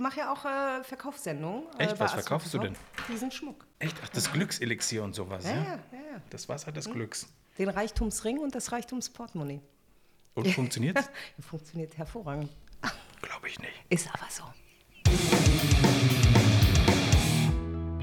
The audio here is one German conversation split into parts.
mache ja auch äh, Verkaufssendungen. äh, Echt? Was verkaufst du TV. Diesen Schmuck. Echt? Ach, das Glückselixier und sowas, ja? Ja, ja. Das Wasser des Glücks. Den Reichtumsring und das Reichtumsportemonnaie. Und funktioniert's? Funktioniert hervorragend. Glaube ich nicht. Ist aber so.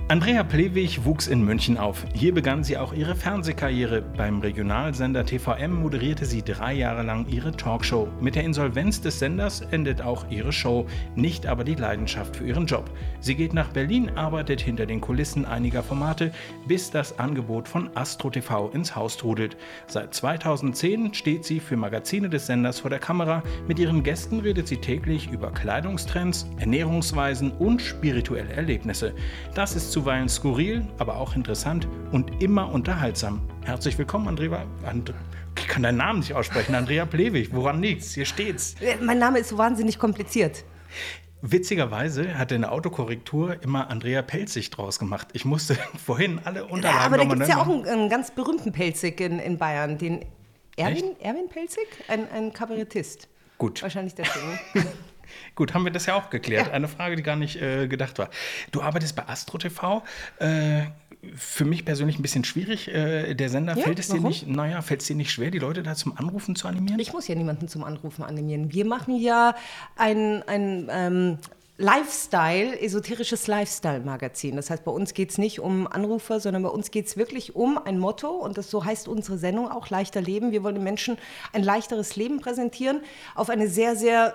Andrea Plewig wuchs in München auf. Hier begann sie auch ihre Fernsehkarriere. Beim Regionalsender TVM moderierte sie drei Jahre lang ihre Talkshow. Mit der Insolvenz des Senders endet auch ihre Show, nicht aber die Leidenschaft für ihren Job. Sie geht nach Berlin, arbeitet hinter den Kulissen einiger Formate, bis das Angebot von Astro TV ins Haus trudelt. Seit 2010 steht sie für Magazine des Senders vor der Kamera. Mit ihren Gästen redet sie täglich über Kleidungstrends, Ernährungsweisen und spirituelle Erlebnisse. Das ist zuweilen skurril, aber auch interessant und immer unterhaltsam. Herzlich willkommen, Andrea. And ich kann deinen Namen nicht aussprechen, Andrea Plewig. Woran liegt's? Hier steht's. Äh, Mein Name ist so wahnsinnig kompliziert. Witzigerweise hat in der Autokorrektur immer Andrea Pelzig draus gemacht. Ich musste vorhin alle Ja, Unterlagen aber da gibt es ja auch einen, einen ganz berühmten Pelzig in, in Bayern, den Erwin, Erwin Pelzig? Ein, ein Kabarettist. Gut. Wahrscheinlich deswegen. Gut, haben wir das ja auch geklärt. Ja. Eine Frage, die gar nicht äh, gedacht war. Du arbeitest bei Astro TV. Äh, für mich persönlich ein bisschen schwierig. Äh, der Sender Ja, fällt es dir warum? nicht, naja, fällt es dir nicht schwer, die Leute da zum Anrufen zu animieren? Ich muss ja niemanden zum Anrufen animieren. Wir machen ja ein, ein ähm, Lifestyle, esoterisches Lifestyle-Magazin. Das heißt, bei uns geht es nicht um Anrufer, sondern bei uns geht es wirklich um ein Motto und das so heißt unsere Sendung auch leichter leben. Wir wollen den Menschen ein leichteres Leben präsentieren auf eine sehr, sehr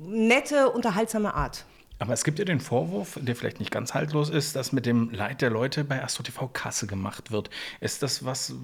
nette, unterhaltsame Art. Aber es gibt ja den Vorwurf, der vielleicht nicht ganz haltlos ist, dass mit dem Leid der Leute bei Astro TV Kasse gemacht wird. Ist das was,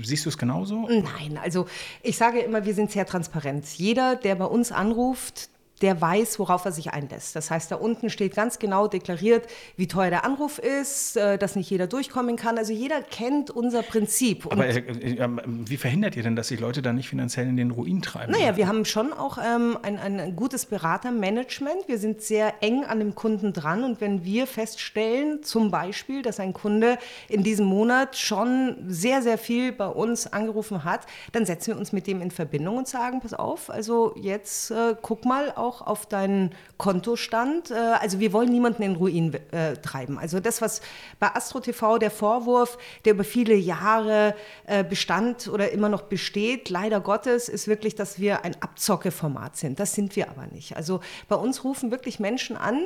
siehst du es genauso? Nein, also ich sage immer, wir sind sehr transparent. Jeder, der bei uns anruft, der weiß, worauf er sich einlässt. Das heißt, da unten steht ganz genau deklariert, wie teuer der Anruf ist, äh, dass nicht jeder durchkommen kann. Also jeder kennt unser Prinzip. Und Aber äh, äh, wie verhindert ihr denn, dass sich Leute da nicht finanziell in den Ruin treiben? Naja, wir haben schon auch ähm, ein, ein gutes Beratermanagement. Wir sind sehr eng an dem Kunden dran. Und wenn wir feststellen, zum Beispiel, dass ein Kunde in diesem Monat schon sehr, sehr viel bei uns angerufen hat, dann setzen wir uns mit dem in Verbindung und sagen, pass auf, also jetzt äh, guck mal auch auf deinen Kontostand. Äh, also wir wollen niemanden in Ruin äh, treiben. Also das, was bei Astro TV der Vorwurf, der über viele Jahre äh, bestand oder immer noch besteht, leider Gottes, ist wirklich, dass wir ein Abzockeformat sind. Das sind wir aber nicht. Also bei uns rufen wirklich Menschen an,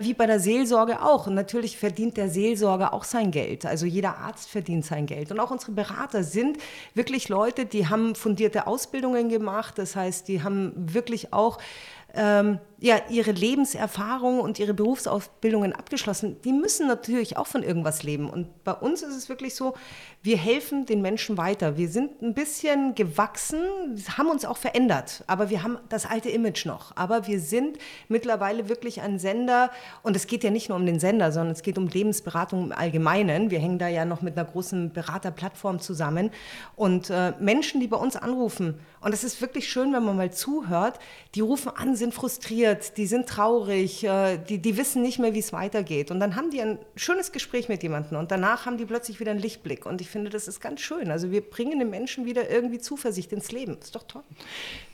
wie bei der Seelsorge auch. Und natürlich verdient der Seelsorger auch sein Geld. Also jeder Arzt verdient sein Geld. Und auch unsere Berater sind wirklich Leute, die haben fundierte Ausbildungen gemacht. Das heißt, die haben wirklich auch ähm, ja, ihre Lebenserfahrung und ihre Berufsausbildungen abgeschlossen, die müssen natürlich auch von irgendwas leben. Und bei uns ist es wirklich so, wir helfen den Menschen weiter. Wir sind ein bisschen gewachsen, haben uns auch verändert, aber wir haben das alte Image noch. Aber wir sind mittlerweile wirklich ein Sender und es geht ja nicht nur um den Sender, sondern es geht um Lebensberatung im Allgemeinen. Wir hängen da ja noch mit einer großen Beraterplattform zusammen und äh, Menschen, die bei uns anrufen, und es ist wirklich schön, wenn man mal zuhört, die rufen an, sind frustriert, die sind traurig, äh, die, die wissen nicht mehr, wie es weitergeht. Und dann haben die ein schönes Gespräch mit jemandem und danach haben die plötzlich wieder einen Lichtblick. Und ich finde, das ist ganz schön. Also wir bringen den Menschen wieder irgendwie Zuversicht ins Leben. Ist doch toll.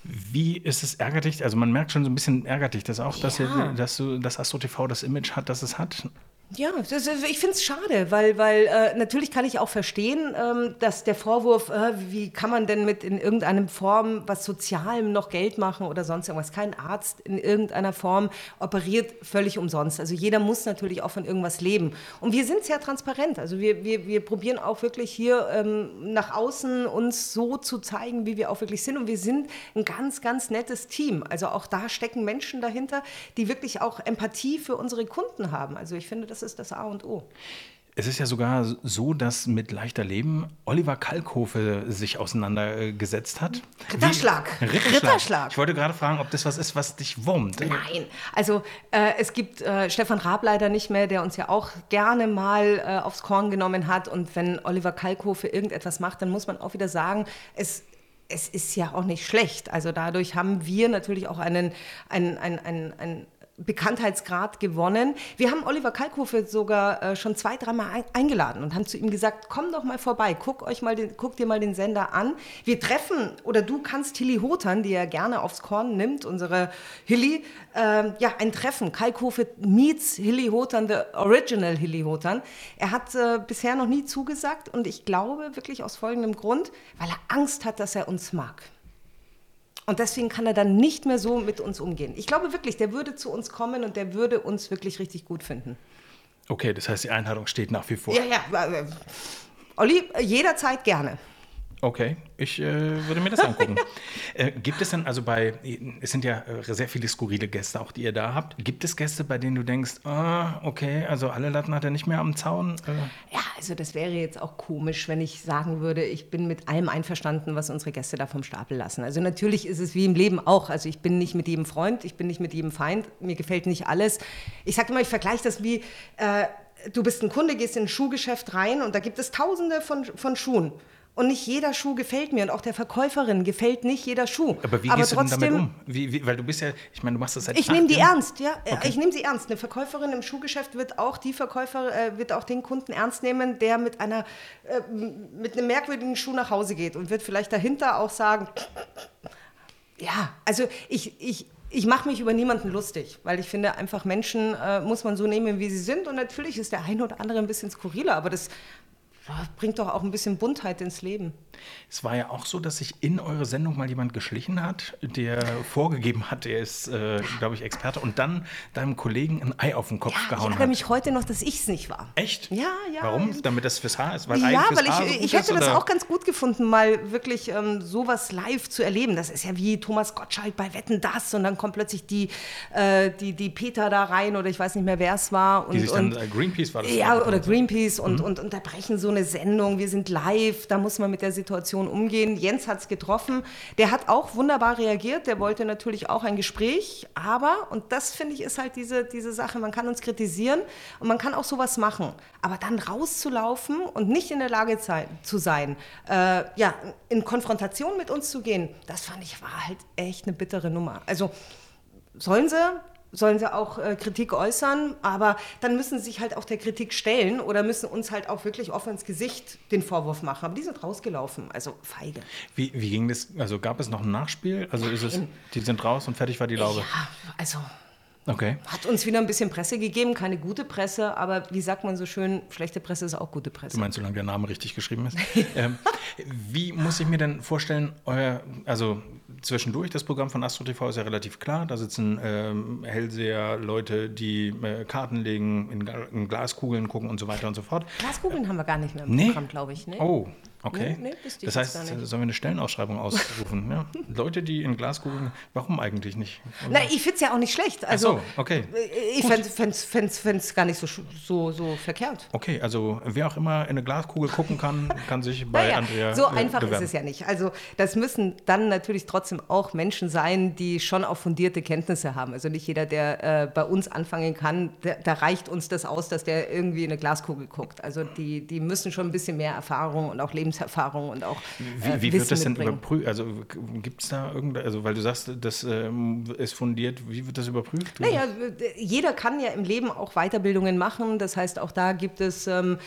Wie ist es ärgerlich? Also man merkt schon so ein bisschen ärgerlich, dass auch, dass, Ja. dass du das Astro TV das Image hat, das es hat. Ja, das ich finde es schade, weil, weil äh, natürlich kann ich auch verstehen, ähm, dass der Vorwurf, äh, wie kann man denn mit in irgendeiner Form was Sozialem noch Geld machen oder sonst irgendwas. Kein Arzt in irgendeiner Form operiert völlig umsonst. Also jeder muss natürlich auch von irgendwas leben. Und wir sind sehr transparent. Also wir, wir, wir probieren auch wirklich hier ähm, nach außen uns so zu zeigen, wie wir auch wirklich sind. Und wir sind ein ganz, ganz nettes Team. Also auch da stecken Menschen dahinter, die wirklich auch Empathie für unsere Kunden haben. Also ich finde, das ist das A und O. Es ist ja sogar so, dass mit leichter Leben Oliver Kalkofe sich auseinandergesetzt hat. Ritterschlag. Wie- Ritterschlag. Ritterschlag. Ich wollte gerade fragen, ob das was ist, was dich wurmt. Nein, also äh, es gibt äh, Stefan Raab leider nicht mehr, der uns ja auch gerne mal äh, aufs Korn genommen hat. Und wenn Oliver Kalkofe irgendetwas macht, dann muss man auch wieder sagen, es es ist ja auch nicht schlecht. Also dadurch haben wir natürlich auch einen, einen, einen, einen Bekanntheitsgrad gewonnen. Wir haben Oliver Kalkofe sogar äh, schon zwei, dreimal ein, eingeladen und haben zu ihm gesagt, komm doch mal vorbei, guck, euch mal den, guck dir mal den Sender an. Wir treffen, oder du kannst Hilly Hotern, die er gerne aufs Korn nimmt, unsere Hilly, äh, ja, ein Treffen. Kalkofe meets Hilly Hotern, the original Hilly Hotern. Er hat äh, bisher noch nie zugesagt und ich glaube wirklich aus folgendem Grund, weil er Angst hat, dass er uns mag. Und deswegen kann er dann nicht mehr so mit uns umgehen. Ich glaube wirklich, der würde zu uns kommen und der würde uns wirklich richtig gut finden. Okay, das heißt, die Einladung steht nach wie vor. Ja, ja. Äh, Olli, jederzeit gerne. Okay, ich äh, würde mir das angucken. äh, gibt es denn, also bei, es sind ja äh, sehr viele skurrile Gäste auch, die ihr da habt. Gibt es Gäste, bei denen du denkst, ah, okay, also alle Latten hat er nicht mehr am Zaun? Äh? Ja, also das wäre jetzt auch komisch, wenn ich sagen würde, ich bin mit allem einverstanden, was unsere Gäste da vom Stapel lassen. Also natürlich ist es wie im Leben auch. Also ich bin nicht mit jedem Freund, ich bin nicht mit jedem Feind, mir gefällt nicht alles. Ich sage immer, ich vergleiche das wie, äh, du bist ein Kunde, gehst in ein Schuhgeschäft rein und da gibt es tausende von, von Schuhen. Und nicht jeder Schuh gefällt mir und auch der Verkäuferin gefällt nicht jeder Schuh. Aber wie Aber gehst trotzdem, du denn damit um? Wie, wie, weil du bist ja, ich meine, du machst das seit Ich nehme die ernst, ja. Okay. Ich nehme sie ernst. Eine Verkäuferin im Schuhgeschäft wird auch die Verkäufer, äh, wird auch den Kunden ernst nehmen, der mit einer äh, mit einem merkwürdigen Schuh nach Hause geht und wird vielleicht dahinter auch sagen, ja, also ich, ich, ich mache mich über niemanden lustig, weil ich finde, einfach Menschen äh, muss man so nehmen, wie sie sind. Und natürlich ist der eine oder andere ein bisschen skurriler, aber das bringt doch auch ein bisschen Buntheit ins Leben. Es war ja auch so, dass sich in eure Sendung mal jemand geschlichen hat, der vorgegeben hat, er ist, äh, glaube ich, Experte und dann deinem Kollegen ein Ei auf den Kopf Ja, ich gehauen ärgere hat. mich heute noch, dass ich es nicht war. Echt? Ja, ja. Warum? Damit das fürs Haar ist? Weil Ei ja, fürs weil Haar so ich, ich hätte ist, das auch ganz gut gefunden, mal wirklich ähm, sowas live zu erleben. Das ist ja wie Thomas Gottschalk bei Wetten das und dann kommt plötzlich die, äh, die, die Peter da rein oder ich weiß nicht mehr, wer es war. Und, Die sich dann, und, äh, Greenpeace war das. ja, ich, oder. Greenpeace und, Mhm. und unterbrechen so eine Sendung. Wir sind live, da muss man mit der Situation umgehen. Jens hat es getroffen. Der hat auch wunderbar reagiert. Der wollte natürlich auch ein Gespräch. Aber, und das finde ich ist halt diese, diese Sache, man kann uns kritisieren und man kann auch sowas machen. Aber dann rauszulaufen und nicht in der Lage zu sein, äh, ja, in Konfrontation mit uns zu gehen, das fand ich war halt echt eine bittere Nummer. Also sollen sie, sollen sie auch äh, Kritik äußern, aber dann müssen sie sich halt auch der Kritik stellen oder müssen uns halt auch wirklich offen ins Gesicht den Vorwurf machen. Aber die sind rausgelaufen, also feige. Wie, wie ging das? Also gab es noch ein Nachspiel? Also ist es, die sind raus und fertig war die Laube? Ja, also Okay. hat uns wieder ein bisschen Presse gegeben, keine gute Presse, aber wie sagt man so schön, schlechte Presse ist auch gute Presse. Du meinst, solange der Name richtig geschrieben ist? ähm, wie muss ich mir denn vorstellen, euer, also zwischendurch, das Programm von Astro TV ist ja relativ klar. Da sitzen ähm, Hellseher, Leute, die äh, Karten legen, in, in Glaskugeln gucken und so weiter und so fort. Glaskugeln haben wir gar nicht mehr im Nee. Programm, glaube ich. Ne? Oh, okay. Nee, nee, das heißt, sollen wir eine Stellenausschreibung ausrufen? ja? Leute, die in Glaskugeln, warum eigentlich nicht? Na, ich finde es ja auch nicht schlecht. Ach Also, so, okay. Ich fände es gar nicht so, so, so verkehrt. Okay, also wer auch immer in eine Glaskugel gucken kann, kann sich bei Naja, Andrea so äh, einfach bewerben. ist es ja nicht. Also das müssen dann natürlich trotzdem auch Menschen sein, die schon auch fundierte Kenntnisse haben. Also nicht jeder, der äh, bei uns anfangen kann, der, da reicht uns das aus, dass der irgendwie in eine Glaskugel guckt. Also die, die müssen schon ein bisschen mehr Erfahrung und auch Lebenserfahrung und auch äh, Wie, wie wird das denn überprüft? Also gibt es da irgendeine, also weil du sagst, das ähm, ist fundiert, wie wird das überprüft? Naja, jeder kann ja im Leben auch Weiterbildungen machen. Das heißt, auch da gibt es ähm,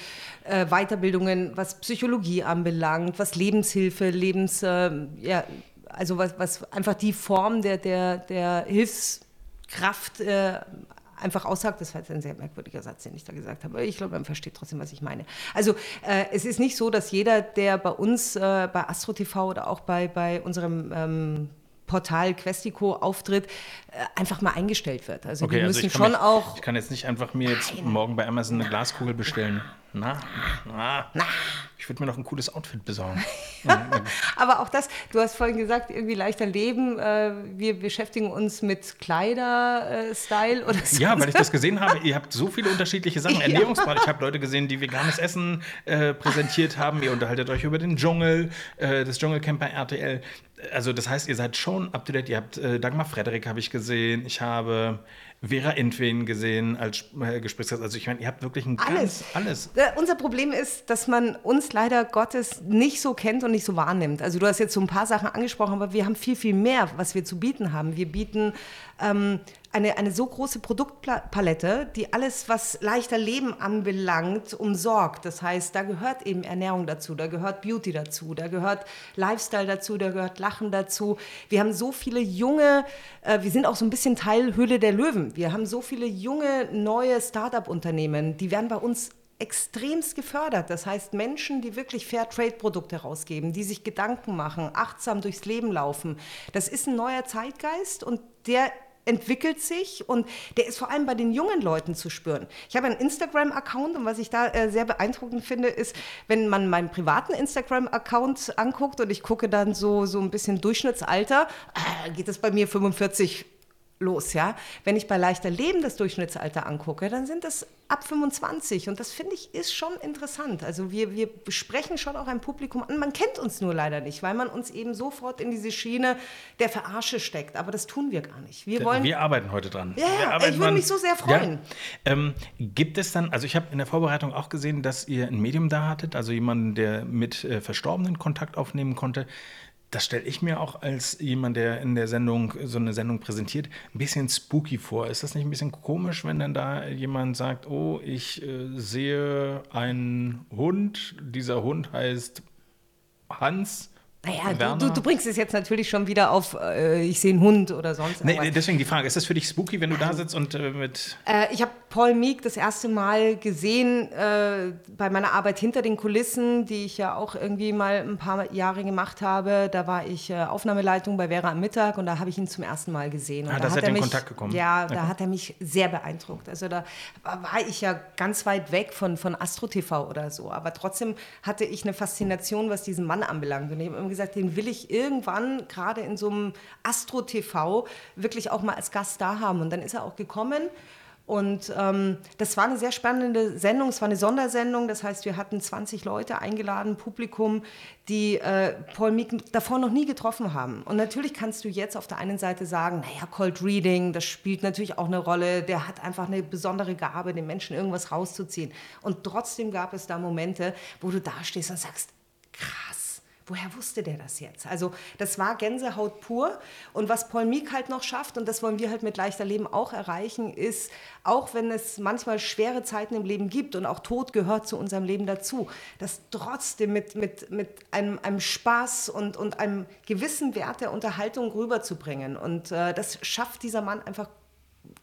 äh, Weiterbildungen, was Psychologie anbelangt, was Lebenshilfe, Lebens, ähm, ja, also was, was einfach die Form der, der, der Hilfskraft äh, einfach aussagt. Das war jetzt ein sehr merkwürdiger Satz, den ich da gesagt habe. Ich glaube, man versteht trotzdem, was ich meine. Also äh, es ist nicht so, dass jeder, der bei uns, äh, bei Astro TV oder auch bei, bei unserem ähm, Portal Questico auftritt, äh, einfach mal eingestellt wird. Also die müssen ich kann schon mich, auch. Ich kann jetzt nicht einfach mir jetzt morgen bei Amazon eine Glaskugel bestellen. Na, na, ich würde mir noch ein cooles Outfit besorgen. Aber auch das, du hast vorhin gesagt, irgendwie leichter Leben. Äh, wir beschäftigen uns mit Kleider-Style oder so. Ja, weil ich das gesehen habe, ihr habt so viele unterschiedliche Sachen. Ernährungsbad. Ich habe Leute gesehen, die veganes Essen äh, präsentiert haben. Ihr unterhaltet euch über den Dschungel, äh, das Dschungelcamp bei RTL. Also das heißt, ihr seid schon up to date. Ihr habt äh, Dagmar Frederik habe ich gesehen. Ich habe Vera Entwen gesehen als äh, Gesprächsgast. Also ich meine, ihr habt wirklich ein Alles. ganz alles. Unser Problem ist, dass man uns leider Gottes nicht so kennt und nicht so wahrnimmt. Also du hast jetzt so ein paar Sachen angesprochen, aber wir haben viel, viel mehr, was wir zu bieten haben. Wir bieten ähm, eine, eine so große Produktpalette, die alles, was leichter Leben anbelangt, umsorgt. Das heißt, da gehört eben Ernährung dazu, da gehört Beauty dazu, da gehört Lifestyle dazu, da gehört Lachen dazu. Wir haben so viele junge, äh, wir sind auch so ein bisschen Teil Höhle der Löwen. Wir haben so viele junge, neue Start-up-Unternehmen, die werden bei uns extremst gefördert. Das heißt, Menschen, die wirklich Fair-Trade-Produkte rausgeben, die sich Gedanken machen, achtsam durchs Leben laufen. Das ist ein neuer Zeitgeist und der entwickelt sich und der ist vor allem bei den jungen Leuten zu spüren. Ich habe einen Instagram-Account und was ich da äh, sehr beeindruckend finde, ist, wenn man meinen privaten Instagram-Account anguckt und ich gucke dann so, so ein bisschen Durchschnittsalter, äh, geht es bei mir 45 los, ja. Wenn ich bei leichter Leben das Durchschnittsalter angucke, dann sind das ab 25 und das finde ich ist schon interessant. Also wir, wir sprechen schon auch ein Publikum an, man kennt uns nur leider nicht, weil man uns eben sofort in diese Schiene der Verarsche steckt, aber das tun wir gar nicht. Wir, wollen, wir arbeiten heute dran. Ja, ich würde mich so sehr freuen. Ja. Ähm, gibt es dann, also ich habe in der Vorbereitung auch gesehen, dass ihr ein Medium da hattet, also jemanden, der mit äh, Verstorbenen Kontakt aufnehmen konnte. Das stelle ich mir auch als jemand, der in der Sendung so eine Sendung präsentiert, ein bisschen spooky vor. Ist das nicht ein bisschen komisch, wenn dann da jemand sagt, oh, ich äh, sehe einen Hund, dieser Hund heißt Hans naja, du, du, du, bringst es jetzt natürlich schon wieder auf, äh, ich sehe einen Hund oder sonst irgendwas. Nee, deswegen die Frage, ist das für dich spooky, wenn du da sitzt und äh, mit... Äh, ich habe Paul Meek das erste Mal gesehen äh, bei meiner Arbeit hinter den Kulissen, die ich ja auch irgendwie mal ein paar Jahre gemacht habe. Da war ich äh, Aufnahmeleitung bei Vera am Mittag und da habe ich ihn zum ersten Mal gesehen. Und ah, da hat er in mich, Kontakt gekommen? Ja, okay. da hat er mich sehr beeindruckt. Also da war ich ja ganz weit weg von, von Astro TV oder so. Aber trotzdem hatte ich eine Faszination, was diesen Mann anbelangt. Und ich habe immer gesagt, den will ich irgendwann gerade in so einem Astro TV wirklich auch mal als Gast da haben. Und dann ist er auch gekommen. Und ähm, das war eine sehr spannende Sendung. Es war eine Sondersendung. Das heißt, wir hatten 20 Leute eingeladen, Publikum, die äh, Paul Meek davor noch nie getroffen haben. Und natürlich kannst du jetzt auf der einen Seite sagen, naja, Cold Reading, das spielt natürlich auch eine Rolle. Der hat einfach eine besondere Gabe, den Menschen irgendwas rauszuziehen. Und trotzdem gab es da Momente, wo du da stehst und sagst, krass woher wusste der das jetzt? Also das war Gänsehaut pur. Und was Paul Meek halt noch schafft, und das wollen wir halt mit leichter Leben auch erreichen, ist, auch wenn es manchmal schwere Zeiten im Leben gibt und auch Tod gehört zu unserem Leben dazu, das trotzdem mit, mit, mit einem, einem Spaß und, und einem gewissen Wert der Unterhaltung rüberzubringen. Und äh, das schafft dieser Mann einfach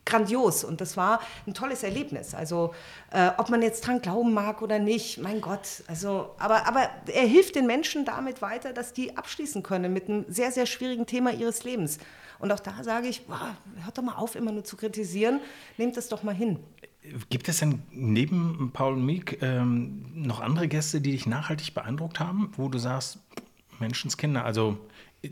grandios und das war ein tolles Erlebnis. Also äh, ob man jetzt dran glauben mag oder nicht, mein Gott. Also, aber, aber er hilft den Menschen damit weiter, dass die abschließen können mit einem sehr, sehr schwierigen Thema ihres Lebens. Und auch da sage ich, boah, hört doch mal auf, immer nur zu kritisieren, nehmt das doch mal hin. Gibt es denn neben Paul Meek ähm, noch andere Gäste, die dich nachhaltig beeindruckt haben, wo du sagst, Menschenskinder, also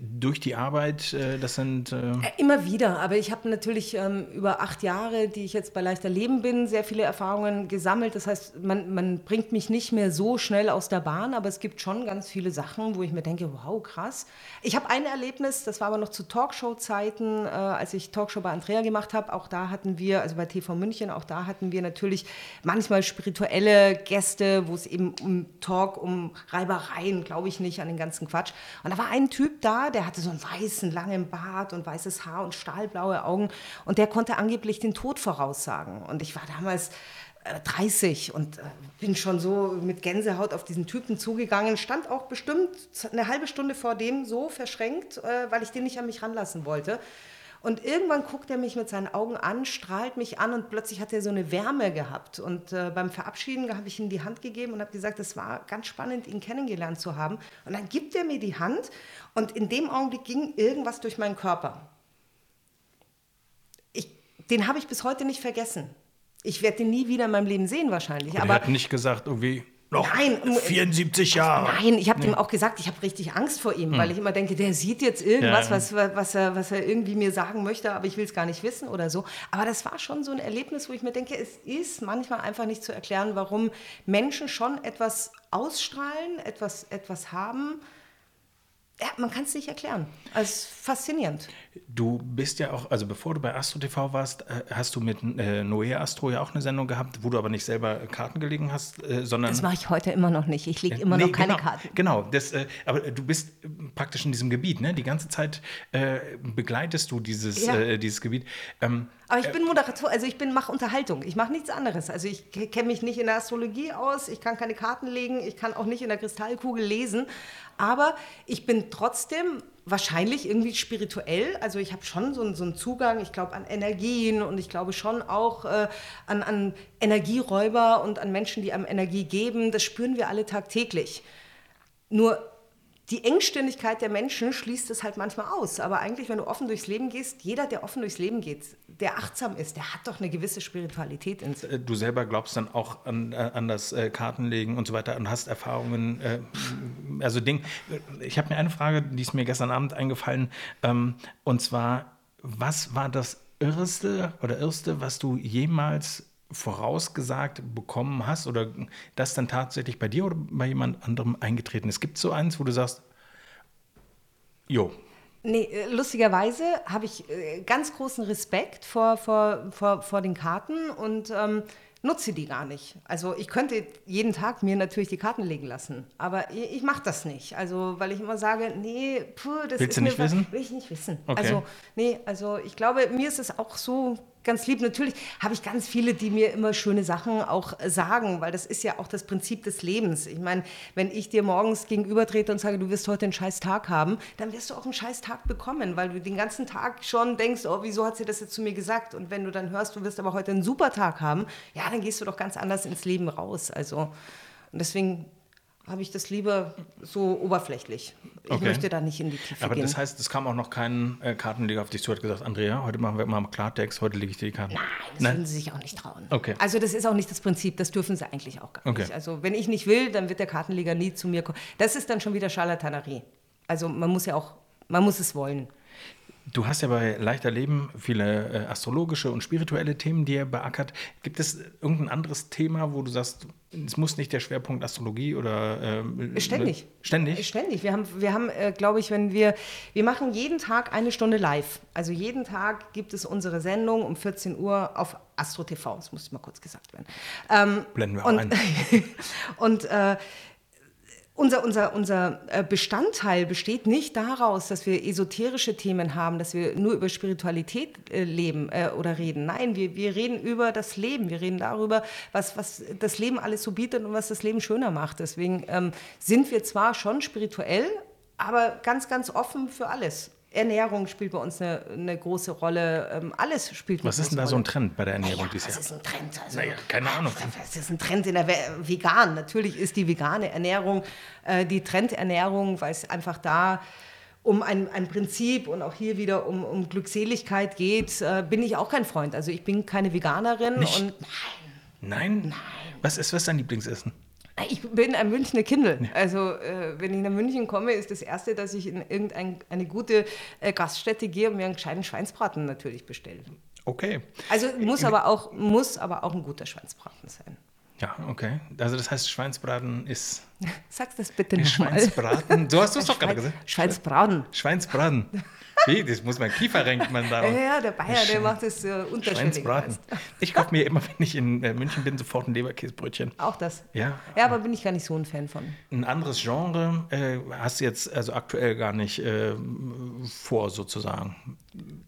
durch die Arbeit, äh, das sind. Äh, äh Immer wieder, aber ich habe natürlich ähm, über acht Jahre, die ich jetzt bei Leichter Leben bin, sehr viele Erfahrungen gesammelt. Das heißt, man, man bringt mich nicht mehr so schnell aus der Bahn, aber es gibt schon ganz viele Sachen, wo ich mir denke, wow, krass. Ich habe ein Erlebnis, das war aber noch zu Talkshow-Zeiten, äh, als ich Talkshow bei Andrea gemacht habe. Auch da hatten wir, also bei TV München, auch da hatten wir natürlich manchmal spirituelle Gäste, wo es eben um Talk, um Reibereien, glaube ich nicht, an den ganzen Quatsch. Und da war ein Typ da, der hatte so einen weißen, langen Bart und weißes Haar und stahlblaue Augen und der konnte angeblich den Tod voraussagen. Und ich war damals 30 äh, und äh, bin schon so mit Gänsehaut auf diesen Typen zugegangen, stand auch bestimmt eine halbe Stunde vor dem so verschränkt, äh, weil ich den nicht an mich ranlassen wollte. Und irgendwann guckt er mich mit seinen Augen an, strahlt mich an und plötzlich hat er so eine Wärme gehabt. Und äh, beim Verabschieden habe ich ihm die Hand gegeben und habe gesagt, es war ganz spannend, ihn kennengelernt zu haben. Und dann gibt er mir die Hand und in dem Augenblick ging irgendwas durch meinen Körper. Ich, den habe ich bis heute nicht vergessen. Ich werde den nie wieder in meinem Leben sehen wahrscheinlich. Aber er hat nicht gesagt, irgendwie, noch nein, 74 Jahre. Nein, ich habe nee. dem auch gesagt, ich habe richtig Angst vor ihm, hm. weil ich immer denke, der sieht jetzt irgendwas, ja. was, was, er, was er irgendwie mir sagen möchte, aber ich will es gar nicht wissen oder so. Aber das war schon so ein Erlebnis, wo ich mir denke, es ist manchmal einfach nicht zu erklären, warum Menschen schon etwas ausstrahlen, etwas, etwas haben. Ja, man kann es nicht erklären. Also faszinierend. Du bist ja auch, also bevor du bei Astro TV warst, äh, hast du mit äh, Noé Astro ja auch eine Sendung gehabt, wo du aber nicht selber Karten gelegen hast, äh, sondern. Das mache ich heute immer noch nicht. Ich lege immer nee, noch keine genau, Karten. Genau, das, äh, aber du bist praktisch in diesem Gebiet, ne? Die ganze Zeit äh, begleitest du dieses, ja. Äh, dieses Gebiet. Ähm, aber ich bin Moderator, also ich bin mache Unterhaltung. Ich mache nichts anderes. Also ich kenne mich nicht in der Astrologie aus, ich kann keine Karten legen, ich kann auch nicht in der Kristallkugel lesen. Aber ich bin trotzdem wahrscheinlich irgendwie spirituell. Also ich habe schon so einen, so einen Zugang, ich glaube an Energien und ich glaube schon auch äh, an, an Energieräuber und an Menschen, die einem Energie geben. Das spüren wir alle tagtäglich. Nur die Engständigkeit der Menschen schließt es halt manchmal aus. Aber eigentlich, wenn du offen durchs Leben gehst, jeder, der offen durchs Leben geht, der achtsam ist, der hat doch eine gewisse Spiritualität in sich. Äh, du selber glaubst dann auch an, äh, an das äh, Kartenlegen und so weiter und hast Erfahrungen. also Ding. Ich habe mir eine Frage, die ist mir gestern Abend eingefallen. Ähm, und zwar, was war das Irrste oder Irrste, was du jemals vorausgesagt bekommen hast oder das dann tatsächlich bei dir oder bei jemand anderem eingetreten ist? Gibt es so eins, wo du sagst, jo. Nee, äh, lustigerweise habe ich äh, ganz großen Respekt vor, vor, vor, vor den Karten und ähm, nutze die gar nicht. Also ich könnte jeden Tag mir natürlich die Karten legen lassen, aber ich, ich mache das nicht. Also weil ich immer sage, nee, puh, das Willst ist du nicht mir, wissen? will ich nicht wissen. Okay. Also nee, also ich glaube, mir ist es auch so ganz lieb. Natürlich habe ich ganz viele, die mir immer schöne Sachen auch sagen, weil das ist ja auch das Prinzip des Lebens. Ich meine, wenn ich dir morgens gegenüber trete und sage, du wirst heute einen scheiß Tag haben, dann wirst du auch einen scheiß Tag bekommen, weil du den ganzen Tag schon denkst, oh, wieso hat sie das jetzt zu mir gesagt? Und wenn du dann hörst, du wirst aber heute einen super Tag haben, ja, dann gehst du doch ganz anders ins Leben raus. Also, und deswegen habe ich das lieber so oberflächlich. Ich okay. möchte da nicht in die Tiefe Aber gehen. das heißt, es kam auch noch kein äh, Kartenleger auf dich zu, hat gesagt, Andrea, heute machen wir mal Klartext, heute lege ich dir die Karten. Nein, das Nein? würden sie sich auch nicht trauen. Okay. Also das ist auch nicht das Prinzip, das dürfen sie eigentlich auch gar okay. nicht. Also wenn ich nicht will, dann wird der Kartenleger nie zu mir kommen. Das ist dann schon wieder Charlatanerie. Also man muss ja auch, man muss es wollen. Du hast ja bei Leichter Leben viele äh, astrologische und spirituelle Themen, die ihr beackert. Gibt es irgendein anderes Thema, wo du sagst, es muss nicht der Schwerpunkt Astrologie oder ähm, ständig. Ständig? Ständig. Wir haben, wir haben äh, glaube ich, wenn wir, wir machen jeden Tag eine Stunde live. Also jeden Tag gibt es unsere Sendung um 14 Uhr auf Astro TV. Das muss mal kurz gesagt werden. Ähm, Blenden wir auch und, ein. und äh, unser, unser, unser äh, Bestandteil besteht nicht daraus, dass wir esoterische Themen haben, dass wir nur über Spiritualität äh, leben äh, oder reden. Nein, wir, wir reden über das Leben. Wir reden darüber, was, was das Leben alles so bietet und was das Leben schöner macht. Deswegen ähm, sind wir zwar schon spirituell, aber ganz, ganz offen für alles. Ernährung spielt bei uns eine, eine große Rolle. Ähm, alles spielt eine Was ist denn da Rolle. so ein Trend bei der Ernährung naja, dieses Jahr? Was ist ein Trend? Also, naja, keine Ahnung. Das ist ein Trend in der Vegan. Natürlich ist die vegane Ernährung äh, die Trendernährung, weil es einfach da um ein, ein Prinzip und auch hier wieder um, um Glückseligkeit geht, äh, bin ich auch kein Freund. Also ich bin keine Veganerin Nicht? und nein. Nein. Was ist was dein Lieblingsessen? Ich bin ein Münchner Kindle. Also, äh, wenn ich nach München komme, ist das Erste, dass ich in irgendeine gute äh, Gaststätte gehe und mir einen gescheiten Schweinsbraten natürlich bestelle. Okay. Also muss aber, auch, muss aber auch ein guter Schweinsbraten sein. Ja, okay. Also das heißt, Schweinsbraten ist. Sag's das bitte nochmal. Schweinsbraten. So hast du es doch gerade gesagt. Schweinsbraten. Schweinsbraten. Wie? Das muss mein Kiefer renkt man da. Ja, ja, der Bayer, der macht das äh, unterschwellig. Ich kaufe mir immer, wenn ich in äh, München bin, sofort ein Leberkäsebrötchen. Auch das? Ja. Ja, aber bin ich gar nicht so ein Fan von. Ein anderes Genre äh, hast du jetzt also aktuell gar nicht äh, vor, sozusagen.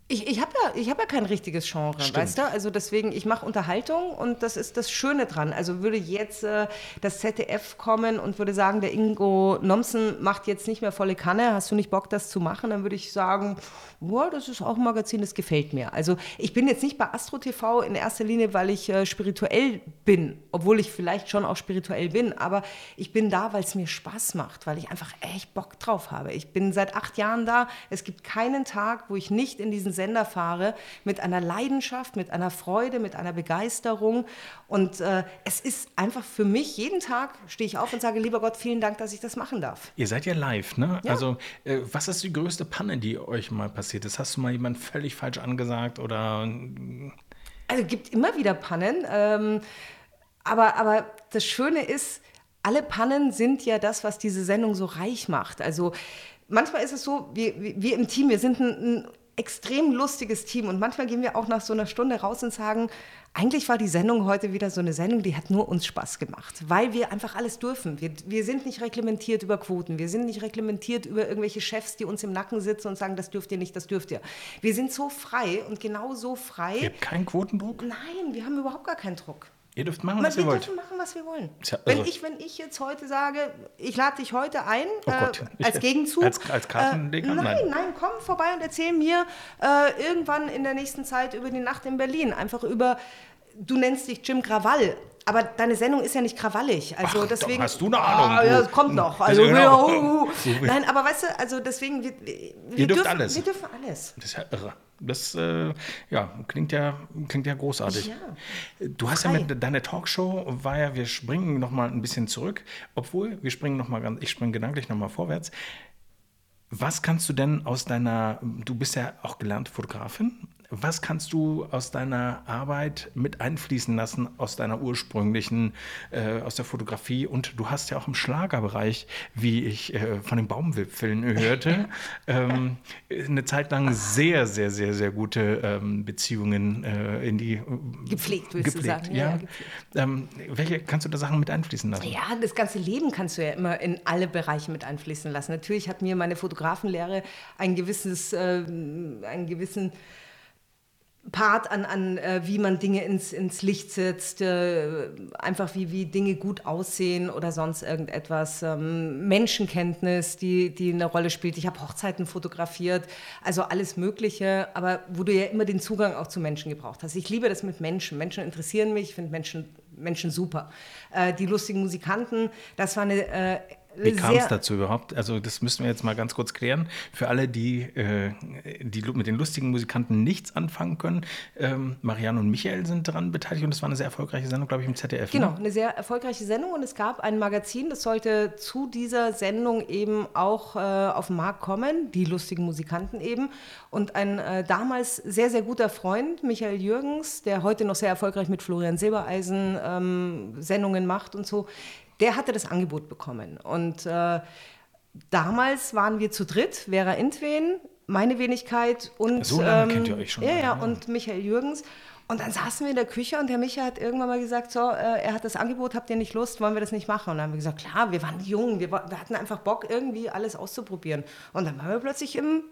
Ich, ich habe ja, hab ja kein richtiges Genre, Stimmt. weißt du? Also deswegen, ich mache Unterhaltung und das ist das Schöne dran. Also würde jetzt äh, das ZDF kommen und würde sagen, der Ingo Nomsen macht jetzt nicht mehr volle Kanne, hast du nicht Bock, das zu machen? Dann würde ich sagen, boah, das ist auch ein Magazin, das gefällt mir. Also ich bin jetzt nicht bei Astro TV in erster Linie, weil ich äh, spirituell bin, obwohl ich vielleicht schon auch spirituell bin, aber ich bin da, weil es mir Spaß macht, weil ich einfach echt Bock drauf habe. Ich bin seit acht Jahren da. Es gibt keinen Tag, wo ich nicht in diesen Sender fahre mit einer Leidenschaft, mit einer Freude, mit einer Begeisterung. Und äh, es ist einfach für mich, jeden Tag stehe ich auf und sage, lieber Gott, vielen Dank, dass ich das machen darf. Ihr seid ja live, ne? Ja. Also, äh, was ist die größte Panne, die euch mal passiert ist? Hast du mal jemand völlig falsch angesagt oder. Also gibt immer wieder Pannen. Ähm, aber, aber das Schöne ist, alle Pannen sind ja das, was diese Sendung so reich macht. Also manchmal ist es so, wir, wir im Team, wir sind ein, ein extrem lustiges Team und manchmal gehen wir auch nach so einer Stunde raus und sagen, eigentlich war die Sendung heute wieder so eine Sendung, die hat nur uns Spaß gemacht, weil wir einfach alles dürfen. Wir, wir sind nicht reglementiert über Quoten, wir sind nicht reglementiert über irgendwelche Chefs, die uns im Nacken sitzen und sagen, das dürft ihr nicht, das dürft ihr. Wir sind so frei und genau so frei. Ihr habt keinen Quotendruck? Nein, wir haben überhaupt gar keinen Druck. Ihr dürft machen, was wir ihr wollt. Wir dürfen machen, was wir wollen. Tja, wenn, ich, wenn ich jetzt heute sage, ich lade dich heute ein, Oh Gott. äh, als Gegenzug. Als- als Kartenleger? Äh, nein, Nein. nein, komm vorbei und erzähl mir äh, irgendwann in der nächsten Zeit über die Nacht in Berlin. Einfach über, du nennst dich Jim Krawall. Aber deine Sendung ist ja nicht krawallig. Also Ach, deswegen. doch, hast du eine Ahnung, Ah, ja, kommt noch. Das- Also, genau. ja, uh, uh. Nein, aber weißt du, also deswegen, wir, wir Ihr dürft dürfen, alles. Wir dürfen alles. Das ist ja irre. Das äh, ja, klingt, ja, klingt ja großartig. Ja. Du hast ja Frei. mit deine Talkshow war ja, wir springen noch mal ein bisschen zurück, obwohl wir springen noch mal ganz, ich springe gedanklich noch mal vorwärts. Was kannst du denn aus deiner, du bist ja auch gelernte Fotografin, was kannst du aus deiner Arbeit mit einfließen lassen, aus deiner ursprünglichen, äh, aus der Fotografie? Und du hast ja auch im Schlagerbereich, wie ich äh, von den Baumwipfeln hörte, ähm, eine Zeit lang sehr, sehr, sehr, sehr gute ähm, Beziehungen äh, in die... Gepflegt, willst du sagen. Ja, Ja, gepflegt. Ähm, welche kannst du da Sachen mit einfließen lassen? Ja, das ganze Leben kannst du ja immer in alle Bereiche mit einfließen lassen. Natürlich hat mir meine Fotografenlehre ein gewisses, äh, einen gewissen Part an, an äh, wie man Dinge ins, ins Licht setzt, äh, einfach wie, wie Dinge gut aussehen oder sonst irgendetwas. Ähm, Menschenkenntnis, die, die eine Rolle spielt. Ich habe Hochzeiten fotografiert, also alles Mögliche, aber wo du ja immer den Zugang auch zu Menschen gebraucht hast. Ich liebe das mit Menschen. Menschen interessieren mich, ich finde Menschen, Menschen super. Äh, die lustigen Musikanten, das war eine äh, Wie kam es dazu überhaupt? Also das müssen wir jetzt mal ganz kurz klären. Für alle, die, äh, die mit den lustigen Musikanten nichts anfangen können, ähm, Marianne und Michael sind daran beteiligt und das war eine sehr erfolgreiche Sendung, glaube ich, im ZDF. Genau, Ne? eine sehr erfolgreiche Sendung und es gab ein Magazin, das sollte zu dieser Sendung eben auch äh, auf den Markt kommen, die lustigen Musikanten eben. Und ein äh, damals sehr, sehr guter Freund, Michael Jürgens, der heute noch sehr erfolgreich mit Florian Silbereisen ähm, Sendungen macht und so, der hatte das Angebot bekommen. Und äh, damals waren wir zu dritt, Vera Intwen, meine Wenigkeit und, So lange ähm, kennt ihr euch schon, Ja, ja, und Michael Jürgens. Und dann saßen wir in der Küche und der Michael hat irgendwann mal gesagt, so, äh, er hat das Angebot, habt ihr nicht Lust, wollen wir das nicht machen? Und dann haben wir gesagt, klar, wir waren jung, wir, wir hatten einfach Bock, irgendwie alles auszuprobieren. Und dann waren wir plötzlich im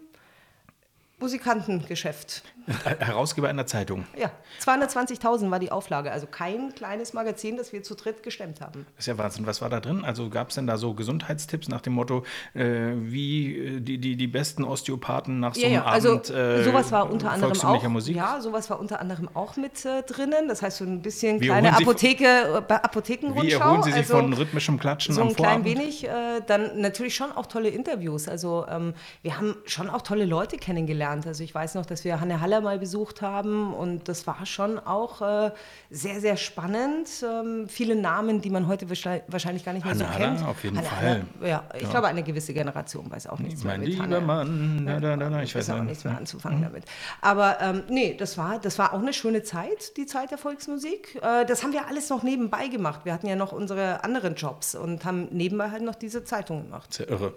Musikantengeschäft. Herausgeber einer Zeitung. Ja, 220.000 war die Auflage, also kein kleines Magazin, das wir zu dritt gestemmt haben. Das ist ja Wahnsinn. Was war da drin? Also gab es denn da so Gesundheitstipps nach dem Motto, äh, wie äh, die, die, die besten Osteopathen nach so Ja, einem ja, also Abend äh, sowas war unter anderem auch, Musik? ja, sowas war unter anderem auch mit äh, drinnen. Das heißt so ein bisschen Wie kleine Apotheke, äh, Apothekenrundschau. Wie erholen Sie sich also von rhythmischem Klatschen so am ein klein Vorabend? wenig. Äh, dann natürlich schon auch tolle Interviews. Also ähm, wir haben schon auch tolle Leute kennengelernt. Also ich weiß noch, dass wir Hanne Haller mal besucht haben und das war schon auch äh, sehr, sehr spannend. Ähm, viele Namen, die man heute wahrscheinlich- gar nicht mehr so Hanne Haller, kennt. auf jeden Hanne Fall. Haller, ja, ich glaube, eine gewisse Generation weiß auch nichts Mein mehr mit lieber Hanne. Mann, da, da, da, da, ich weiß ist auch nicht. nichts mehr anzufangen damit. Aber ähm, nee, das war, das war auch eine schöne Zeit, die Zeit der Volksmusik. Äh, das haben wir alles noch nebenbei gemacht. Wir hatten ja noch unsere anderen Jobs und haben nebenbei halt noch diese Zeitung gemacht. Sehr irre.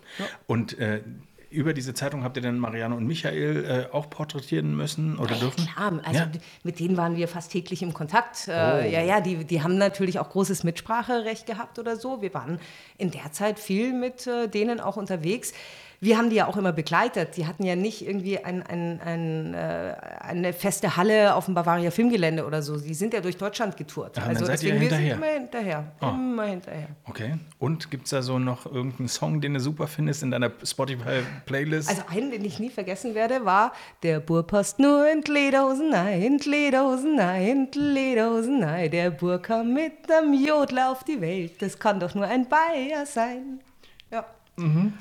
Und äh, über diese Zeitung habt ihr dann Marianne und Michael äh, auch porträtieren müssen oder dürfen? Klar, also Ja. mit denen waren wir fast täglich im Kontakt. Äh, Oh. Ja, ja, die, die haben natürlich auch großes Mitspracherecht gehabt oder so. Wir waren in der Zeit viel mit äh, denen auch unterwegs. Wir haben die ja auch immer begleitet. Die hatten ja nicht irgendwie ein, ein, ein, äh, eine feste Halle auf dem Bavaria Filmgelände oder so. Die sind ja durch Deutschland getourt. Ah, dann seid ihr wir sind immer hinterher. Ah. Immer hinterher. Okay. Und gibt es da so noch irgendeinen Song, den du super findest in deiner Spotify-Playlist? Also einen, den ich nie vergessen werde, war der Bur passt nur in Lederhosen, nein, in Lederhosen, nein, in Lederhosen, nein. Der Bur kam mit dem Jodler auf die Welt, das kann doch nur ein Bayer sein. Ja,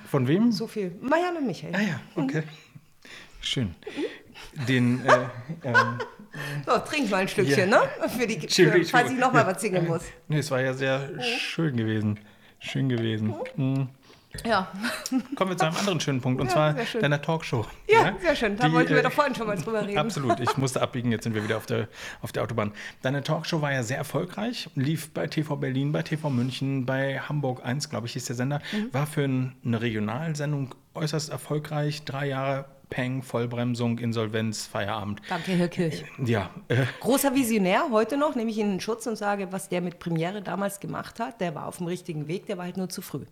Von wem? so viel. Marianne und Michael. Ah ja, okay. Schön. Den, äh, ähm, So, trink mal ein Stückchen, Ja. ne? Für die, für, falls ich nochmal ja. was singen muss. nee, es war ja sehr schön gewesen. Schön gewesen. Mhm. Ja, Kommen wir zu einem anderen schönen Punkt, und Ja, zwar deiner Talkshow. ja, sehr schön. Da Die, wollten wir äh, doch vorhin schon mal drüber reden. Absolut, ich musste abbiegen, jetzt sind wir wieder auf der, auf der Autobahn. Deine Talkshow war ja sehr erfolgreich, lief bei TV Berlin, bei TV München, bei Hamburg 1, glaube ich, hieß der Sender. Mhm. War für ein, eine Regionalsendung äußerst erfolgreich, drei Jahre Peng, Vollbremsung, Insolvenz, Feierabend. Danke, Herr Kirch. Äh, ja. Äh. Großer Visionär, heute noch, nehme ich ihn in Schutz und sage, was der mit Premiere damals gemacht hat, der war auf dem richtigen Weg, der war halt nur zu früh.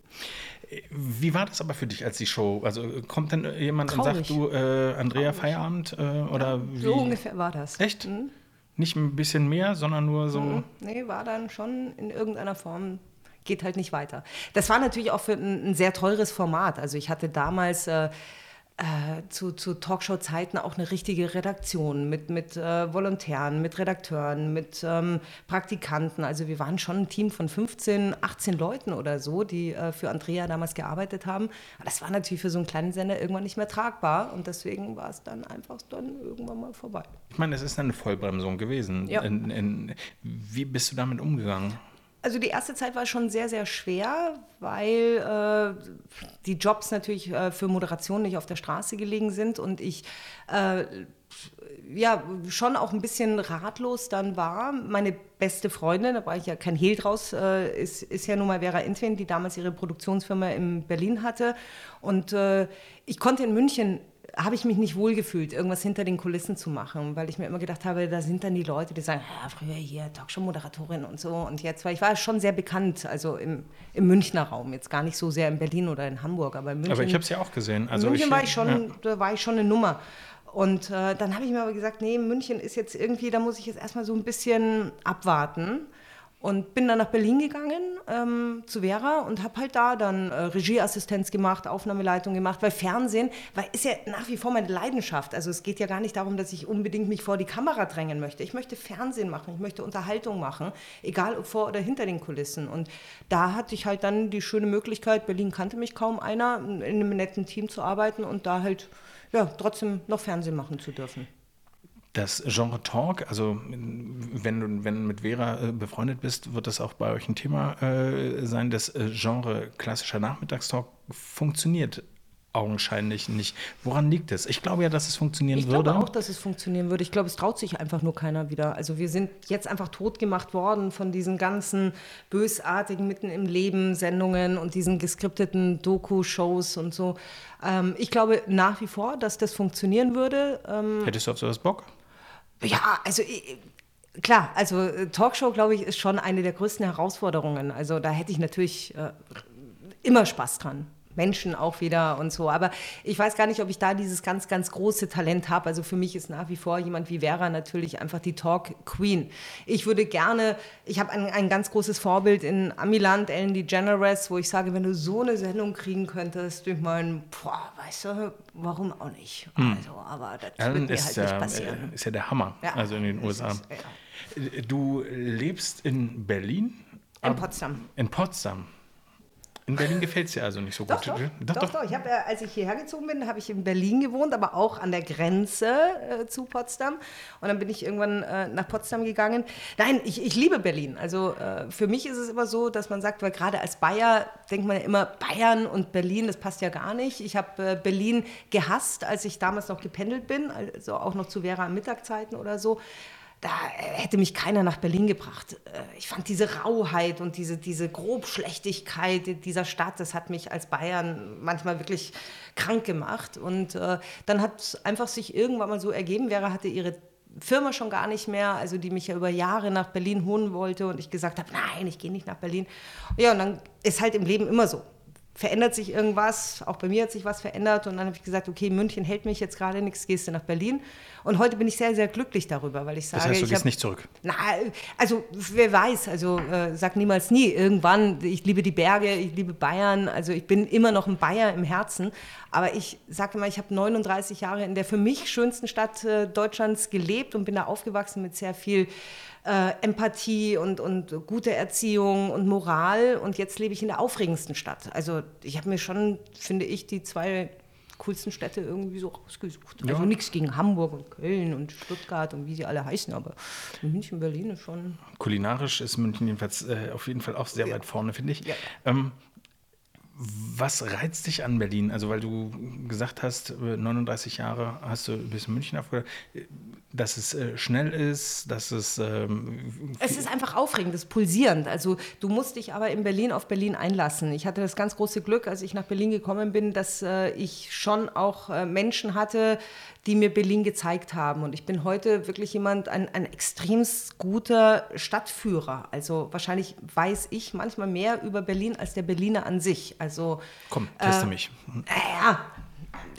Wie war das aber für dich als die Show? Also kommt dann jemand Traurig. und sagt, du, äh, Andrea, Traurig. Feierabend? Äh, oder ja, wie? So ungefähr war das. Echt? Mhm. Nicht ein bisschen mehr, sondern nur so. Mhm. Nee, war dann schon in irgendeiner Form geht halt nicht weiter. Das war natürlich auch für ein, ein sehr teures Format. Also ich hatte damals äh, äh, zu, zu Talkshow-Zeiten auch eine richtige Redaktion mit, mit äh, Volontären, mit Redakteuren, mit ähm, Praktikanten. Also wir waren schon ein Team von 15, 18 Leuten oder so, die äh, für Andrea damals gearbeitet haben. Aber das war natürlich für so einen kleinen Sender irgendwann nicht mehr tragbar und deswegen war es dann einfach dann irgendwann mal vorbei. Ich meine, es ist eine Vollbremsung gewesen. Ja. In, in, wie bist du damit umgegangen? Also die erste Zeit war schon sehr, sehr schwer, weil äh, die Jobs natürlich äh, für Moderation nicht auf der Straße gelegen sind und ich äh, ja schon auch ein bisschen ratlos dann war. Meine beste Freundin, da war ich ja kein Hehl draus, äh, ist, ist ja nun mal Vera Intwin, die damals ihre Produktionsfirma in Berlin hatte. Und äh, ich konnte in München habe ich mich nicht wohlgefühlt, irgendwas hinter den Kulissen zu machen, weil ich mir immer gedacht habe, da sind dann die Leute, die sagen, ja, früher hier Talkshow-Moderatorin und so und jetzt, weil ich war schon sehr bekannt, also im, im Münchner Raum, jetzt gar nicht so sehr in Berlin oder in Hamburg, aber in München. Aber ich habe es ja auch gesehen. Also in München ich, war ich schon, ja. da war ich schon eine Nummer. Und äh, dann habe ich mir aber gesagt, nee, München ist jetzt irgendwie, da muss ich jetzt erstmal so ein bisschen abwarten. Und bin dann nach Berlin gegangen ähm, zu Vera und habe halt da dann äh, Regieassistenz gemacht, Aufnahmeleitung gemacht, weil Fernsehen weil ist ja nach wie vor meine Leidenschaft. Also es geht ja gar nicht darum, dass ich unbedingt mich vor die Kamera drängen möchte. Ich möchte Fernsehen machen, ich möchte Unterhaltung machen, egal ob vor oder hinter den Kulissen. Und da hatte ich halt dann die schöne Möglichkeit, Berlin kannte mich kaum einer, in einem netten Team zu arbeiten und da halt ja, trotzdem noch Fernsehen machen zu dürfen. Das Genre Talk, also wenn du wenn mit Vera äh, befreundet bist, wird das auch bei euch ein Thema äh, sein. Das äh, Genre klassischer Nachmittagstalk funktioniert augenscheinlich nicht. Woran liegt es? Ich glaube ja, dass es funktionieren ich würde. Ich glaube auch, dass es funktionieren würde. Ich glaube, es traut sich einfach nur keiner wieder. Also wir sind jetzt einfach totgemacht worden von diesen ganzen bösartigen Mitten im Leben Sendungen und diesen geskripteten Doku-Shows und so. Ähm, ich glaube nach wie vor, dass das funktionieren würde. Ähm, Hättest du auf sowas Bock? Ja, also klar, also äh, Talkshow, glaube ich, ist schon eine der größten Herausforderungen. Also da hätte ich natürlich äh, immer Spaß dran. Menschen auch wieder und so. Aber ich weiß gar nicht, ob ich da dieses ganz, ganz große Talent habe. Also für mich ist nach wie vor jemand wie Vera natürlich einfach die Talk Queen. Ich würde gerne, ich habe ein, ein ganz großes Vorbild in Amiland, Ellen DeGeneres, wo ich sage, wenn du so eine Sendung kriegen könntest, ich meine, boah, weißt du, warum auch nicht? Hm. Also, aber das Ellen wird mir halt ja, nicht passieren. Ist ja der Hammer, ja, also in den USA. Ist, ja. Du lebst in Berlin? In Potsdam. In Potsdam. In Berlin gefällt es dir also nicht so doch, gut. Doch, doch, doch. doch. Ich hab, als ich hierher gezogen bin, habe ich in Berlin gewohnt, aber auch an der Grenze äh, zu Potsdam. Und dann bin ich irgendwann äh, nach Potsdam gegangen. Nein, ich, ich liebe Berlin. Also äh, für mich ist es immer so, dass man sagt, weil gerade als Bayer denkt man ja immer, Bayern und Berlin, das passt ja gar nicht. Ich habe äh, Berlin gehasst, als ich damals noch gependelt bin, also auch noch zu Vera Mittagzeiten oder so da hätte mich keiner nach Berlin gebracht. Äh, ich fand diese Rauheit und diese, diese Grobschlechtigkeit dieser Stadt, das hat mich als Bayern manchmal wirklich krank gemacht. Und äh, dann hat es einfach sich irgendwann mal so ergeben, Vera hatte ihre Firma schon gar nicht mehr, also die mich ja über Jahre nach Berlin holen wollte und ich gesagt habe, nein, ich gehe nicht nach Berlin. Ja, und dann ist halt im Leben immer so verändert sich irgendwas, auch bei mir hat sich was verändert und dann habe ich gesagt, okay, München hält mich jetzt gerade nichts, gehst du nach Berlin. Und heute bin ich sehr, sehr glücklich darüber, weil ich sage, das heißt, du ich gehst hab, nicht zurück. Na, also wer weiß, also äh, sag niemals nie. Irgendwann, ich liebe die Berge, ich liebe Bayern, also ich bin immer noch ein Bayer im Herzen. Aber ich sage immer, ich habe 39 Jahre in der für mich schönsten Stadt äh, Deutschlands gelebt und bin da aufgewachsen mit sehr viel äh, Empathie und, und gute Erziehung und Moral. Und jetzt lebe ich in der aufregendsten Stadt. Also ich habe mir schon, finde ich, die zwei coolsten Städte irgendwie so rausgesucht. Ja. Also nichts gegen Hamburg und Köln und Stuttgart und wie sie alle heißen, aber München, Berlin ist schon. Kulinarisch ist München jedenfalls äh, auf jeden Fall auch sehr ja. weit vorne, finde ich. Ja. Ähm, was reizt dich an Berlin? Also, weil du gesagt hast, 39 Jahre hast du bis München aufgehört, dass es äh, schnell ist, dass es. Ähm, es ist einfach aufregend, es ist pulsierend. Also, du musst dich aber in Berlin auf Berlin einlassen. Ich hatte das ganz große Glück, als ich nach Berlin gekommen bin, dass äh, ich schon auch äh, Menschen hatte, die mir Berlin gezeigt haben. Und ich bin heute wirklich jemand, ein, ein extrem guter Stadtführer. Also, wahrscheinlich weiß ich manchmal mehr über Berlin als der Berliner an sich. Also, Komm, teste äh, mich. Äh, ja,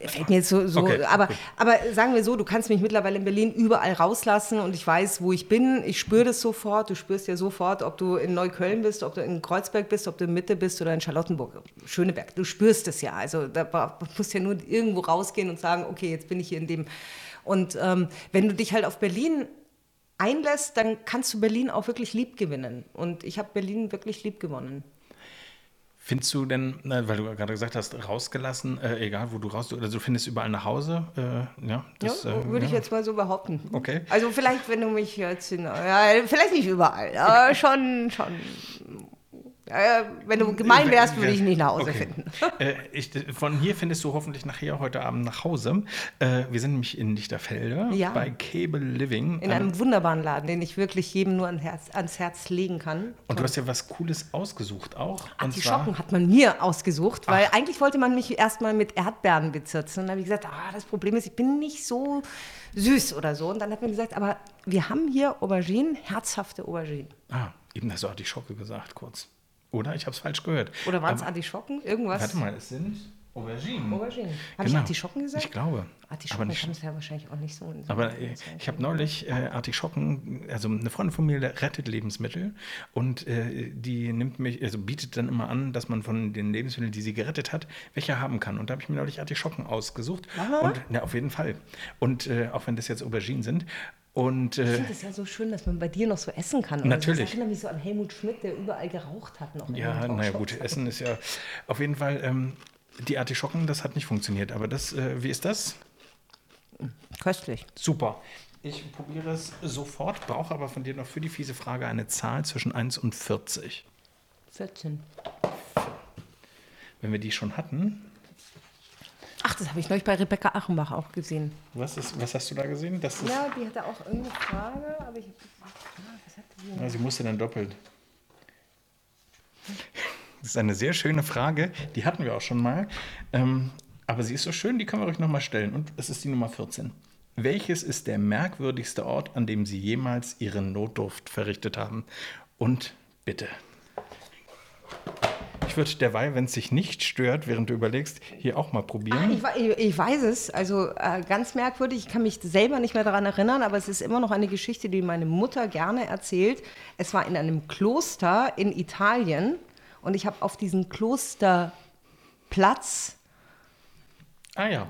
fällt mir jetzt so, so okay, aber, aber sagen wir so, du kannst mich mittlerweile in Berlin überall rauslassen und ich weiß, wo ich bin. Ich spüre das sofort. Du spürst ja sofort, ob du in Neukölln bist, ob du in Kreuzberg bist, ob du in Mitte bist oder in Charlottenburg, Schöneberg. Du spürst es ja. Also da musst du ja nur irgendwo rausgehen und sagen, okay, jetzt bin ich hier in dem. Und ähm, wenn du dich halt auf Berlin einlässt, dann kannst du Berlin auch wirklich lieb gewinnen. Und ich habe Berlin wirklich lieb gewonnen. Findest du denn, weil du gerade gesagt hast, rausgelassen, äh, egal wo du raus, oder du findest überall nach Hause? Äh, ja, das, ja, würde äh, ich jetzt mal so behaupten. Okay. Also vielleicht, wenn du mich jetzt, in, ja, vielleicht nicht überall, aber schon, schon äh, wenn du gemein wärst, würde ich nicht nach Hause okay. finden. Äh, ich, von hier findest du hoffentlich nachher heute Abend nach Hause. Äh, wir sind nämlich in Lichterfelde ja. bei Cable Living. In einem wunderbaren Laden, den ich wirklich jedem nur ans Herz, ans Herz legen kann. Und du hast ja was Cooles ausgesucht auch. Artischocken hat man mir ausgesucht, weil Ach. eigentlich wollte man mich erstmal mit Erdbeeren bezirzen. Dann habe ich gesagt, ah, das Problem ist, ich bin nicht so süß oder so. Und dann hat man gesagt, aber wir haben hier Auberginen, herzhafte Auberginen. Ah, eben hast du Artischocke gesagt, kurz. Oder? Ich habe es falsch gehört. Oder waren es Artischocken? Irgendwas? Warte mal, es sind Auberginen. Auberginen. Habe genau. ich Artischocken gesagt? Ich glaube. Artischocken kann es ja wahrscheinlich auch nicht so. so aber äh, ich habe neulich äh, Artischocken, also eine Freundin von mir rettet Lebensmittel und äh, die nimmt mich, also bietet dann immer an, dass man von den Lebensmitteln, die sie gerettet hat, welche haben kann. Und da habe ich mir neulich Artischocken ausgesucht. Aha. Und na, auf jeden Fall. Und äh, auch wenn das jetzt Auberginen sind. Und, ich äh, finde es ja so schön, dass man bei dir noch so essen kann. Oder natürlich. Ich erinnere mich so an Helmut Schmidt, der überall geraucht hat. Noch ja, naja gut, Essen ist ja auf jeden Fall, ähm, die Artischocken, das hat nicht funktioniert. Aber das, äh, wie ist das? Köstlich. Super. Ich probiere es sofort, brauche aber von dir noch für die fiese Frage eine Zahl zwischen 1 und 40. 14. Wenn wir die schon hatten, das habe ich neulich bei Rebecca Achenbach auch gesehen. Was, ist, was hast du da gesehen? Das ja, die hatte auch irgendeine Frage, aber ich habe? Ja, sie musste dann doppelt. Das ist eine sehr schöne Frage, die hatten wir auch schon mal. Ähm, aber sie ist so schön, die können wir euch nochmal stellen. Und es ist die Nummer 14. Welches ist der merkwürdigste Ort, an dem Sie jemals Ihre Notdurft verrichtet haben? Und bitte würde derweil, wenn es sich nicht stört, während du überlegst, hier auch mal probieren. Ah, ich, ich, weiß es. Also äh, ganz merkwürdig. Ich kann mich selber nicht mehr daran erinnern, aber es ist immer noch eine Geschichte, die meine Mutter gerne erzählt. Es war in einem Kloster in Italien und ich habe auf diesem Klosterplatz. Ah ja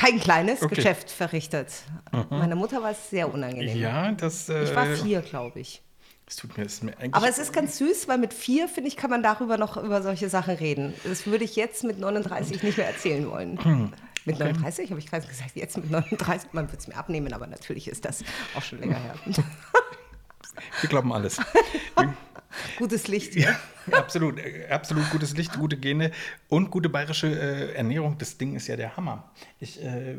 kein kleines okay. Geschäft verrichtet. Mhm. Meiner Mutter war es sehr unangenehm. Ja, das. Äh, ich war vier, glaube ich. Es tut mir, es mir eigentlich. Aber es ist ganz süß, weil mit vier, finde ich, kann man darüber noch über solche Sachen reden. Das würde ich jetzt mit 39 nicht mehr erzählen wollen. Hm. Mit okay. 39 habe ich gerade gesagt, jetzt mit 39, man wird es mir abnehmen, aber natürlich ist das auch schon länger her. Wir glauben alles. Gutes Licht. Ja, absolut, absolut gutes Licht, gute Gene und gute bayerische äh, Ernährung. Das Ding ist ja der Hammer. Ich äh,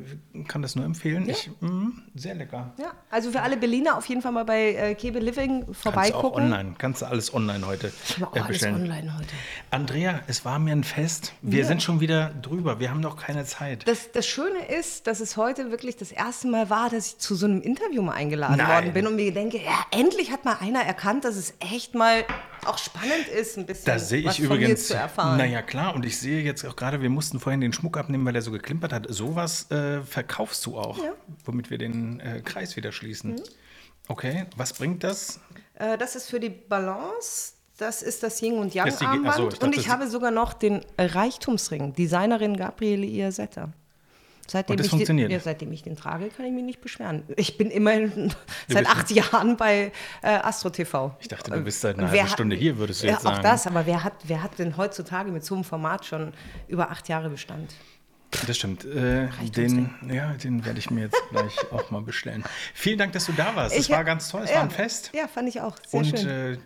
kann das nur empfehlen. Ja. Ich, mh, sehr lecker. Ja, also für alle Berliner auf jeden Fall mal bei äh, Kebe Living vorbeigucken. Kannst du auch online, kannst du alles online heute äh, bestellen. Alles online heute. Andrea, es war mir ein Fest. Wir ja. sind schon wieder drüber. Wir haben noch keine Zeit. Das, das Schöne ist, dass es heute wirklich das erste Mal war, dass ich zu so einem Interview mal eingeladen Nein. worden bin und mir denke, ja, endlich hat mal einer erkannt, dass es echt mal auch spannend ist, ein bisschen da sehe ich übrigens, zu erfahren. Naja, klar. Und ich sehe jetzt auch gerade, wir mussten vorhin den Schmuck abnehmen, weil er so geklimpert hat. Sowas äh, verkaufst du auch, ja. womit wir den äh, Kreis wieder schließen. Mhm. Okay, was bringt das? Äh, das ist für die Balance. Das ist das Yin und Yang Armband. Ich und ich habe sogar noch den Reichtumsring, Designerin Gabriele Iasetta. Seitdem, und das funktioniert. Den, ja, seitdem ich den trage, kann ich mich nicht beschweren. Ich bin immerhin seit acht Jahren bei äh, Astro TV. Ich dachte, du bist seit einer halben Stunde hier, würdest du jetzt ja, sagen. Auch das, aber wer hat, wer hat denn heutzutage mit so einem Format schon über acht Jahre Bestand? Das stimmt. Äh, den, ja, den werde ich mir jetzt gleich auch mal bestellen. Vielen Dank, dass du da warst. Es war ganz toll. Es ja, war ein Fest. Ja, fand ich auch. Sehr und, schön. Äh,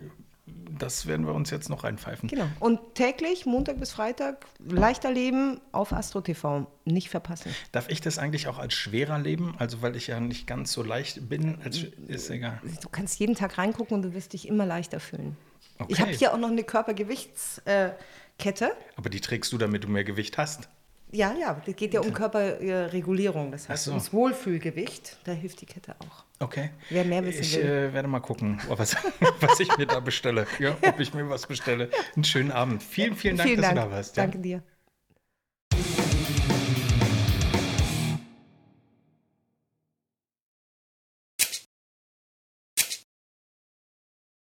das werden wir uns jetzt noch reinpfeifen. Genau. Und täglich, Montag bis Freitag, leichter leben auf Astro TV. Nicht verpassen. Darf ich das eigentlich auch als schwerer leben? Also, weil ich ja nicht ganz so leicht bin, als, ist egal. Du kannst jeden Tag reingucken und du wirst dich immer leichter fühlen. Okay. Ich habe hier auch noch eine Körpergewichtskette. Aber die trägst du, damit du mehr Gewicht hast? Ja, ja, es geht ja um Körperregulierung, das heißt so. ums Wohlfühlgewicht. Da hilft die Kette auch. Okay. Wer mehr wissen ich, will. Ich äh, werde mal gucken, was, was ich mir da bestelle. Ja, ob ich mir was bestelle. Einen schönen Abend. Vielen, vielen Dank, vielen dass Dank. du da warst. Danke dir.